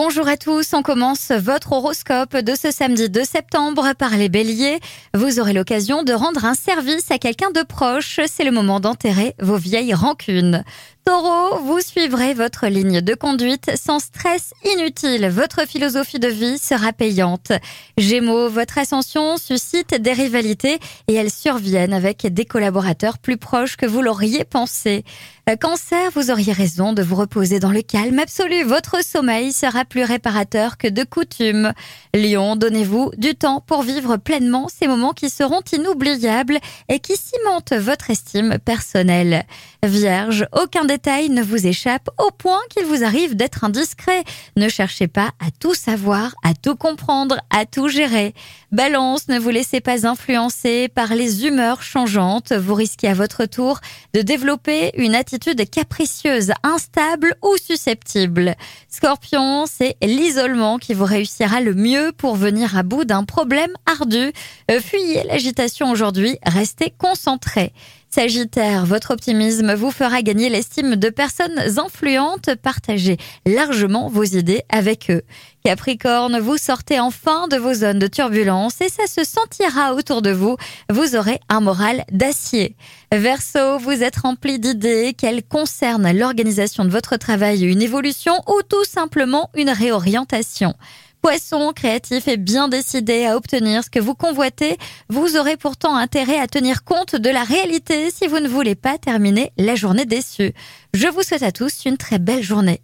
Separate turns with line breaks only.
Bonjour à tous, on commence votre horoscope de ce samedi 2 septembre par les béliers. Vous aurez l'occasion de rendre un service à quelqu'un de proche, c'est le moment d'enterrer vos vieilles rancunes. Taureau, vous suivrez votre ligne de conduite sans stress inutile. Votre philosophie de vie sera payante. Gémeaux, votre ascension suscite des rivalités et elles surviennent avec des collaborateurs plus proches que vous l'auriez pensé. Cancer, vous auriez raison de vous reposer dans le calme absolu. Votre sommeil sera plus réparateur que de coutume. Lion, donnez-vous du temps pour vivre pleinement ces moments qui seront inoubliables et qui cimentent votre estime personnelle. Vierge, aucun détail ne vous échappe au point qu'il vous arrive d'être indiscret. Ne cherchez pas à tout savoir, à tout comprendre, à tout gérer. Balance, ne vous laissez pas influencer par les humeurs changeantes. Vous risquez à votre tour de développer une attitude capricieuse, instable ou susceptible. Scorpion, c'est l'isolement qui vous réussira le mieux pour venir à bout d'un problème ardu. Euh, fuyez l'agitation aujourd'hui, restez concentré. Sagittaire, votre optimisme vous fera gagner l'estime de personnes influentes. Partagez largement vos idées avec eux. Capricorne, vous sortez enfin de vos zones de turbulence et ça se sentira autour de vous. Vous aurez un moral d'acier. Verseau, vous êtes rempli d'idées qu'elles concernent l'organisation de votre travail, une évolution ou tout simplement une réorientation? Poisson, créatif et bien décidé à obtenir ce que vous convoitez, vous aurez pourtant intérêt à tenir compte de la réalité si vous ne voulez pas terminer la journée déçue. Je vous souhaite à tous une très belle journée.